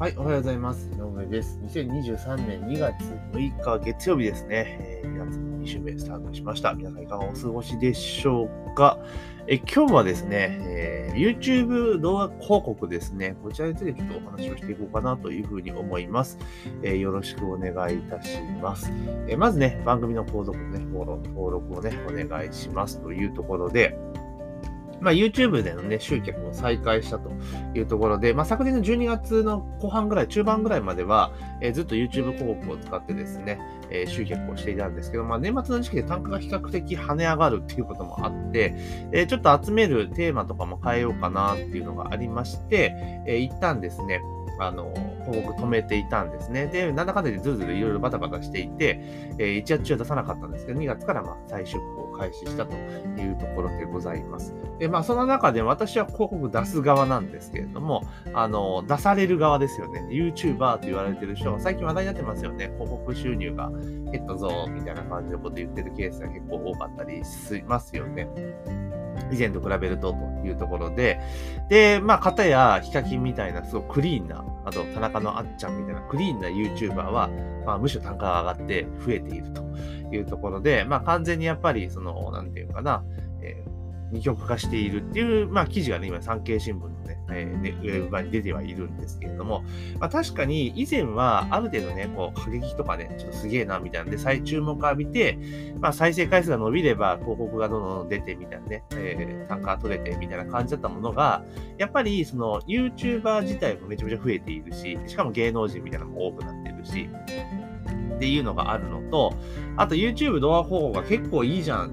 はい、おはようございます。井上です。2023年2月6日月曜日ですね。え、2月の2週目スタートしました。皆さんいかがお過ごしでしょうか？え今日はですね、えー、YouTube 動画広告ですね。こちらについてちょっとお話をしていこうかなというふうに思います。えー、よろしくお願いいたします。えまずね、番組の購読ね、登録をね、お願いしますというところで、まあ、YouTube でのね、集客を再開したというところで、まあ、昨年の12月の後半ぐらい、中盤ぐらいまでは、えー、ずっと YouTube 広告を使ってですね、えー、集客をしていたんですけど、まあ、年末の時期で単価が比較的跳ね上がるっていうこともあって、えー、ちょっと集めるテーマとかも変えようかなっていうのがありまして、えー、一旦ですね、あの、広告止めていたんですね。で、なんだかんだでずるずるいろいろバタバタしていて、えー、1月中は出さなかったんですけど、2月からまあ再出稿を開始したというところでございます。で、まあその中で私は広告出す側なんですけれども、あの、出される側ですよね。YouTuber と言われてる人が最近話題になってますよね。広告収入が減ったぞ、みたいな感じのこと言ってるケースが結構多かったりしますよね。以前と比べるとというところで、で、まあ、方やヒカキンみたいなすごくクリーンな、あと田中のあっちゃんみたいなクリーンな YouTuber は、まあ、むしろ単価が上がって増えているというところで、まあ、完全にやっぱり、その、なんていうかな、えー二極化しているっていう、まあ、記事がね、今、産経新聞のね、えー、ね、ウェブ版に出てはいるんですけれども、まあ、確かに以前はある程度ね、こう、過激とかね、ちょっとすげえな、みたいなんで、再注目を浴びて、まあ、再生回数が伸びれば、広告がどんどん出て、みたいなね、えー、単価取れて、みたいな感じだったものが、やっぱり、その、YouTuber 自体もめちゃめちゃ増えているし、しかも芸能人みたいなのも多くなってるし、っていうのがあるのと、あと YouTube 動画広告が結構いいじゃん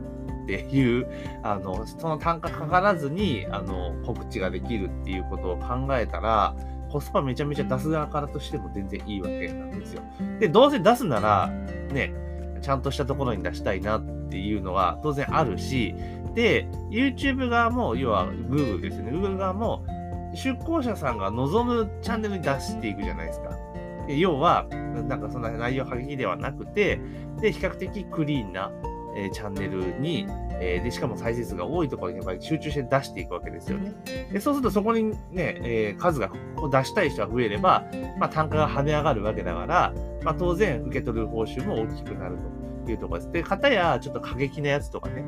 っていう、あの、その単価かからずに、あの、告知ができるっていうことを考えたら、コスパめちゃめちゃ出す側からとしても全然いいわけなんですよ。で、どうせ出すなら、ね、ちゃんとしたところに出したいなっていうのは当然あるし、で、YouTube 側も、要は Google ですね。Google 側も、出向者さんが望むチャンネルに出していくじゃないですか。要は、なんかそんな内容過激ではなくて、で、比較的クリーンな、えチャンネルに、えー、で、しかも再生数が多いところにやっぱり集中して出していくわけですよね。で、そうするとそこにね、えー、数が出したい人が増えれば、まあ、単価が跳ね上がるわけだから、まあ、当然受け取る報酬も大きくなるというところです。で、方やちょっと過激なやつとかね、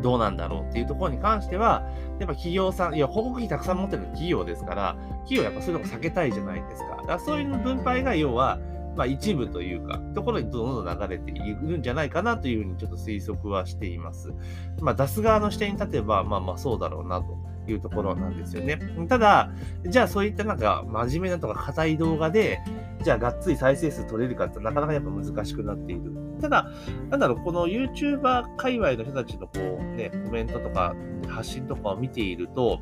どうなんだろうっていうところに関しては、やっぱ企業さん、いや、広告費たくさん持ってる企業ですから、企業はやっぱそういうのを避けたいじゃないですか。だからそういう分配が要は、まあ、一部というか、ところにどんどん流れているんじゃないかなというふうにちょっと推測はしています。まあ、出す側の視点に立てば、まあまあそうだろうなというところなんですよね。ただ、じゃあそういったなんか真面目なとか硬い動画で、じゃあがっつり再生数取れるかってなかなかやっぱ難しくなっている。ただ、なんだろう、この YouTuber 界隈の人たちのこうね、コメントとか発信とかを見ていると、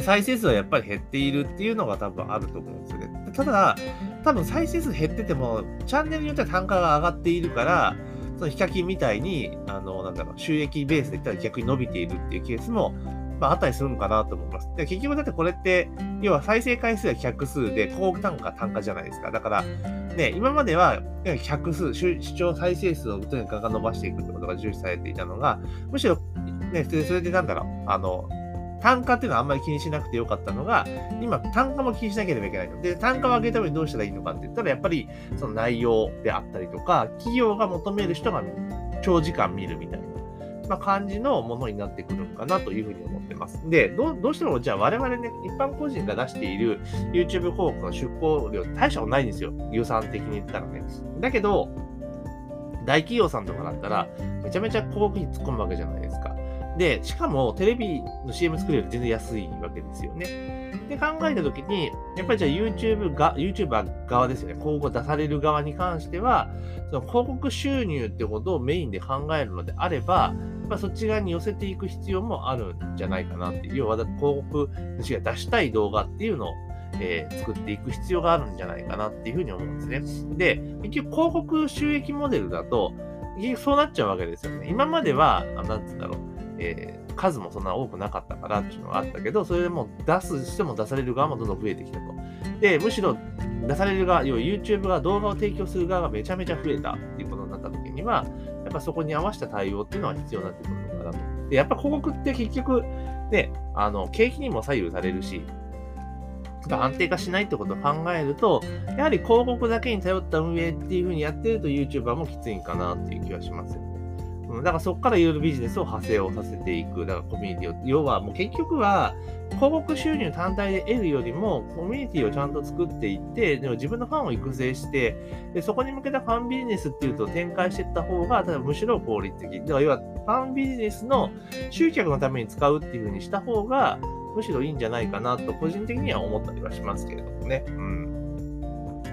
再生数はやっぱり減っているっていうのが多分あると思うんですよね。ただ、多分再生数減ってても、チャンネルによっては単価が上がっているから、そのヒカキンみたいに、あの、なんだろう、収益ベースで言ったら逆に伸びているっていうケースも、まあ、あったりするのかなと思います。で結局だってこれって、要は再生回数が100数で、高単価単価じゃないですか。だから、ね、今までは100数、視聴再生数をとにかく伸ばしていくってことが重視されていたのが、むしろ、ね、それでなんだろう、あの、単価っていうのはあんまり気にしなくてよかったのが、今、単価も気にしなければいけないの。で、単価を上げるためにどうしたらいいのかって言ったら、やっぱりその内容であったりとか、企業が求める人が長時間見るみたいな。まあ、感じのものになってくるのかなというふうに思ってます。で、どどうしてもじゃあ我々ね、一般個人が出している YouTube 広告の出稿量大したことないんですよ。予算的に言ったらね。だけど、大企業さんとかだったら、めちゃめちゃ広告費突っ込むわけじゃないですか。で、しかもテレビの CM 作るより全然安いわけですよね。で、考えたときに、やっぱりじゃあ YouTube が、YouTuber 側ですよね。広告出される側に関しては、その広告収入ってことをメインで考えるのであれば、やっぱそっち側に寄せていく必要もあるんじゃないかなっていう。要は、広告主が出したい動画っていうのをえー、作っていく必要があるんじゃないかなっていうふうに思うんですね。で、結局広告収益モデルだと、そうなっちゃうわけですよね。今までは、なんつうんだろう。えー、数もそんな多くなかったからっていうのがあったけど、それでも出すしても出される側もどんどん増えてきたと。で、むしろ出される側、要は YouTube が動画を提供する側がめちゃめちゃ増えたっていうことになった時には、やっぱそこに合わせた対応っていうのは必要になってくるのかなと。で、やっぱ広告って結局、ね、あの、景気にも左右されるし、が安定化しないってことを考えると、やはり広告だけに頼った運営っていうふうにやってると YouTuber もきついんかなっていう気がしますよね。うん、だからそこからいろいろビジネスを派生をさせていく。だからコミュニティを。要はもう結局は広告収入単体で得るよりもコミュニティをちゃんと作っていって、でも自分のファンを育成して、でそこに向けたファンビジネスっていうと展開していった方が、ただむしろ効率的。だから要はファンビジネスの集客のために使うっていうふうにした方が、むしろいいんじゃないかなと個人的には思ったりはしますけれどもね。うん。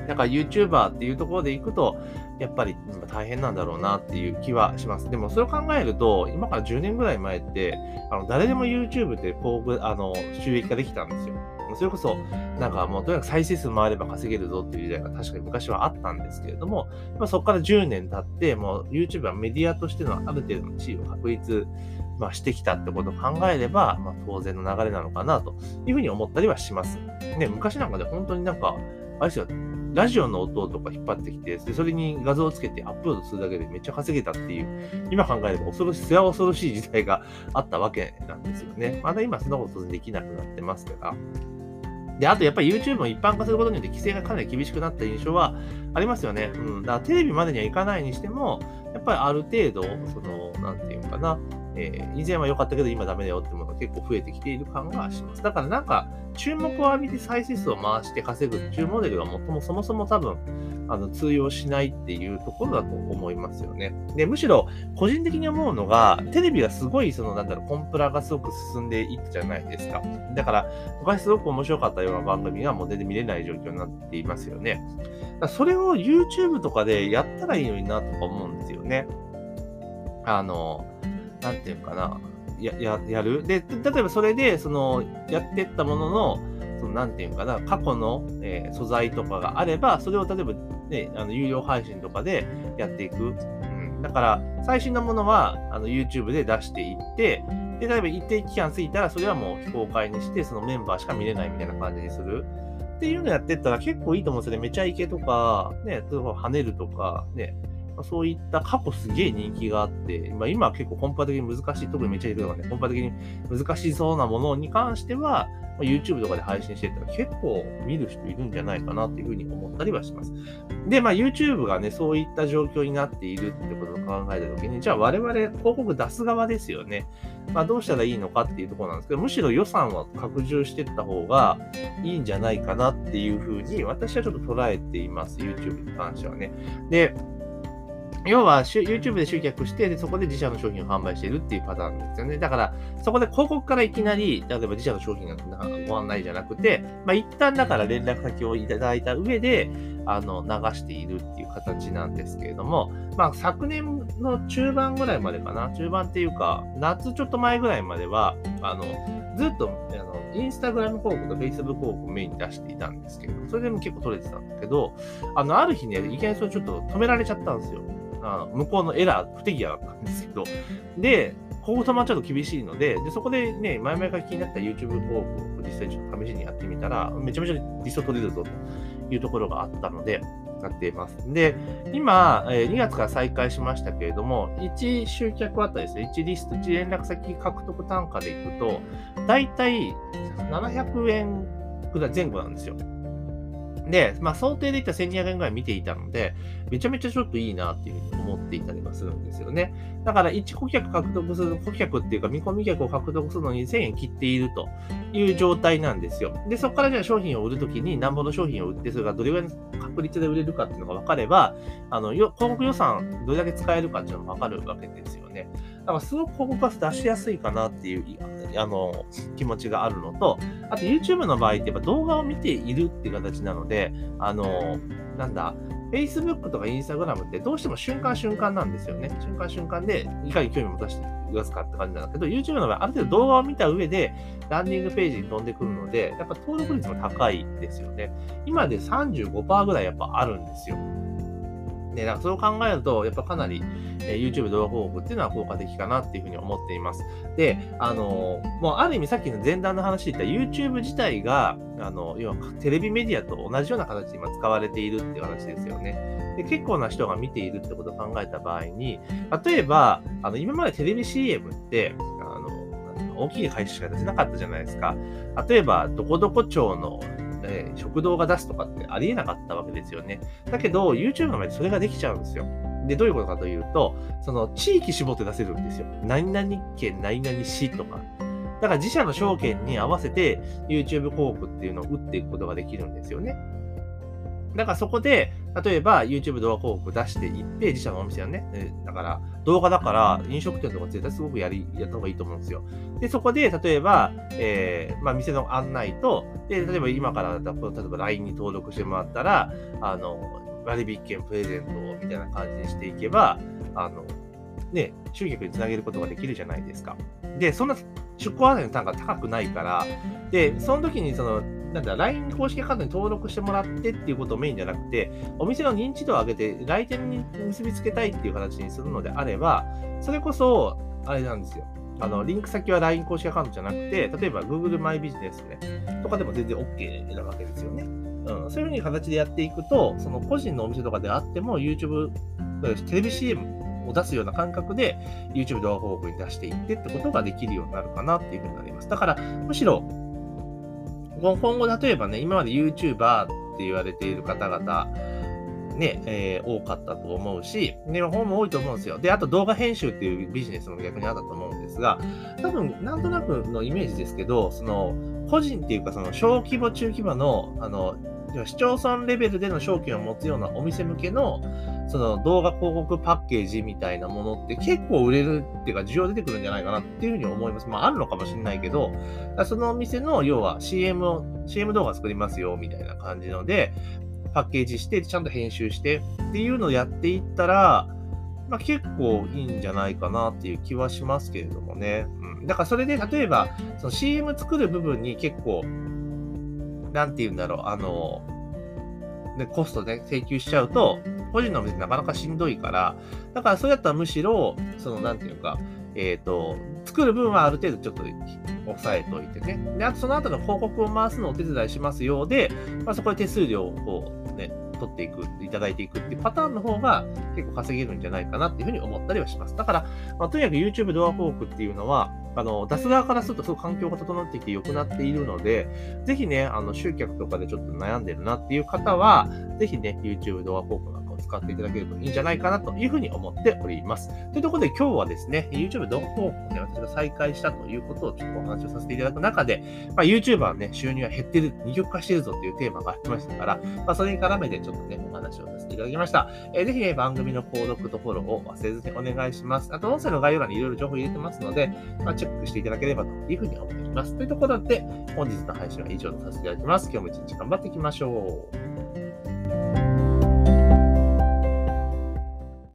だから YouTuber っていうところでいくと、やっぱり大変なんだろうなっていう気はします。でもそれを考えると、今から10年ぐらい前って、あの誰でも YouTube でこうあの収益化できたんですよ。それこそ、なんかもうとにかく再生数回れば稼げるぞっていう時代が確かに昔はあったんですけれども、まあ、そこから10年経って、もう YouTube はメディアとしてのある程度の地位を確立まあ、してきたってことを考えれば、まあ、当然の流れなのかなというふうに思ったりはします。ね、昔なんかで本当になんか、あれですよ、ラジオの音とか引っ張ってきて、それに画像をつけてアップロードするだけでめっちゃ稼げたっていう、今考えれば恐ろしい、すや恐ろしい時代があったわけなんですよね。まだ今そんなことできなくなってますから。で、あとやっぱり YouTube も一般化することによって規制がかなり厳しくなった印象はありますよね。うん。だからテレビまでにはいかないにしても、やっぱりある程度、その、なんていうのかな、えー、以前は良かったけど今ダメだよってものが結構増えてきている感がします。だからなんか、注目を浴びて再生数を回して稼ぐっていうモデルがもともそもそも多分、あの通用しないっていうところだと思いますよね。で、むしろ個人的に思うのが、テレビがすごい、その、なんだろう、コンプラがすごく進んでいったじゃないですか。だから、昔すごく面白かったような番組がもう全然見れない状況になっていますよね。それを YouTube とかでやったらいいのになとか思うんですよね。あの、なんていうかな、や、や、やる？で、例えばそれで、その、やってったものの、その、なんていうかな、過去の、えー、素材とかがあれば、それを例えば、ね、あの、有料配信とかでやっていく。うん。だから、最新のものは、あの、YouTube で出していって、で、例えば一定期間過ぎたら、それはもう非公開にして、そのメンバーしか見れないみたいな感じにする。っていうのやってったら結構いいと思うんですよね。めちゃイケとか、ね、例えば跳ねるとか、ね、そういった過去すげえ人気があって、まあ、今は結構コンパ的に難しい、特にめっちゃいるのがね、コンパ的に難しそうなものに関しては、まあ、YouTube とかで配信してたら結構見る人いるんじゃないかなっていうふうに思ったりはします。で、まあ YouTube がね、そういった状況になっているってことを考えたときに、じゃあ我々広告出す側ですよね。まあどうしたらいいのかっていうところなんですけど、むしろ予算は拡充していった方がいいんじゃないかなっていうふうに私はちょっと捉えています。YouTube に関してはね。で、要は YouTube で集客してで、そこで自社の商品を販売しているっていうパターンですよね。だから、そこで広告からいきなり、例えば自社の商品がご案内じゃなくて、まあ、一旦だから連絡先をいただいた上で、あの、流しているっていう形なんですけれども、まあ、昨年の中盤ぐらいまでかな、中盤っていうか、夏ちょっと前ぐらいまでは、あの、ずっと、あの、インスタグラム広告とフェイスブック広告をメインに出していたんですけど、それでも結構取れてたんだけど、あの、ある日ね、いきなりそれちょっと止められちゃったんですよ。あ向こうのエラー、不手際だったんですけど、で、ここ止まちゃうと厳しいので、でそこでね、前々から気になった YouTube 広告を実際ちょっと試しにやってみたら、めちゃめちゃリスト取れるぞというところがあったので、使っています。で、今、2月から再開しましたけれども、1集客あたりですね、1リスト、1連絡先獲得単価でいくと、だいたい700円くらい前後なんですよ。で、まあ、想定でいったら1200円ぐらい見ていたので、めちゃめちゃちょっといいなっていうふうに思っていたりはするんですよね。だから、1顧客獲得する、顧客っていうか見込み客を獲得するのに1000円切っているという状態なんですよ。で、そこからじゃあ商品を売るときに何本の商品を売って、それがどれぐらいの確率で売れるかっていうのが分かれば、あの、広告予算どれだけ使えるかっていうのが分かるわけですよね。だかすごく広告が出しやすいかなっていうあの気持ちがあるのと、あと YouTube の場合ってやっぱ動画を見ているっていう形なので、あの、なんだ、Facebook とか Instagram ってどうしても瞬間瞬間なんですよね。瞬間瞬間でいかに興味を持たせてくだすかって感じなんだけど、YouTube の場合、ある程度動画を見た上でランディングページに飛んでくるので、やっぱ登録率も高いですよね。今で35%ぐらいやっぱあるんですよ。ね、だかそれを考えると、やっぱかなり、え、YouTube 動画広告っていうのは効果的かなっていうふうに思っています。で、あの、もうある意味さっきの前段の話で言った YouTube 自体が、あの、要はテレビメディアと同じような形で今使われているっていう話ですよね。で、結構な人が見ているってことを考えた場合に、例えば、あの、今までテレビ CM って、あの、大きい会社しか出せなかったじゃないですか。例えば、どこどこ町のね、食堂が出すとかってありえなかったわけですよね。だけど、YouTube の前でそれができちゃうんですよ。で、どういうことかというと、その地域絞って出せるんですよ。何々県、何々市とか。だから自社の証券に合わせて YouTube 広告っていうのを打っていくことができるんですよね。だからそこで、例えば YouTube 動画広告出していって、自社のお店はね、だから動画だから飲食店とか絶対すごくやり、やった方がいいと思うんですよ。で、そこで、例えば、えー、まあ、店の案内と、で、例えば今から、例えば LINE に登録してもらったら、あの、割引券プレゼントみたいな感じにしていけば、あの、ね、集客につなげることができるじゃないですか。で、そんな出向案内の単価高くないから、で、その時にその、なんだ、LINE 公式アカウントに登録してもらってっていうことをメインじゃなくて、お店の認知度を上げて来店に結びつけたいっていう形にするのであれば、それこそ、あれなんですよ。あの、リンク先は LINE 公式アカウントじゃなくて、例えば Google マイビジネスね、とかでも全然 OK なわけですよね。うん、そういうふうに形でやっていくと、その個人のお店とかであっても、YouTube、テレビ CM を出すような感覚で、YouTube 動画広告に出していってってことができるようになるかなっていうふうになります。だから、むしろ、今後、例えばね、今まで YouTuber って言われている方々、ね、えー、多かったと思うし、ね、本も多いと思うんですよ。で、あと動画編集っていうビジネスも逆にあったと思うんですが、多分、なんとなくのイメージですけど、その、個人っていうか、その、小規模、中規模の、あの、市町村レベルでの商品を持つようなお店向けの、その動画広告パッケージみたいなものって結構売れるっていうか需要出てくるんじゃないかなっていうふうに思います。まああるのかもしれないけど、そのお店の要は CM を、CM 動画作りますよみたいな感じので、パッケージして、ちゃんと編集してっていうのをやっていったら、まあ、結構いいんじゃないかなっていう気はしますけれどもね。うん。だからそれで例えば、その CM 作る部分に結構、なんて言うんだろう、あの、で、コストで、ね、請求しちゃうと、個人のお店なかなかしんどいから、だからそれやったらむしろ、その、なんていうか、えっ、ー、と、作る分はある程度ちょっと抑えておいてね。で、あとその後の広告を回すのをお手伝いしますようで、まあ、そこで手数料をこうね、取っていく、いただいていくっていうパターンの方が結構稼げるんじゃないかなっていうふうに思ったりはします。だから、まあ、とにかく YouTube 動画広告っていうのは、あの、出す側からするとすごく環境が整ってきて良くなっているので、ぜひね、あの、集客とかでちょっと悩んでるなっていう方は、ぜひね、YouTube 動画広告使っていただけるといいんじゃないかなというふうに思っております。というところで今日はですね、YouTube 動画広告ね、私が再開したということをちょっとお話をさせていただく中で、まあ、YouTuber はね、収入は減ってる、二極化してるぞっていうテーマがありましたから、まあ、それに絡めてちょっとね、お話をさせていただきました。えー、ぜひね、番組の購読とフォローを忘れずにお願いします。あと、音声の概要欄にいろいろ情報入れてますので、まあ、チェックしていただければというふうに思っています。というところで、本日の配信は以上とさせていただきます。今日も一日頑張っていきましょう。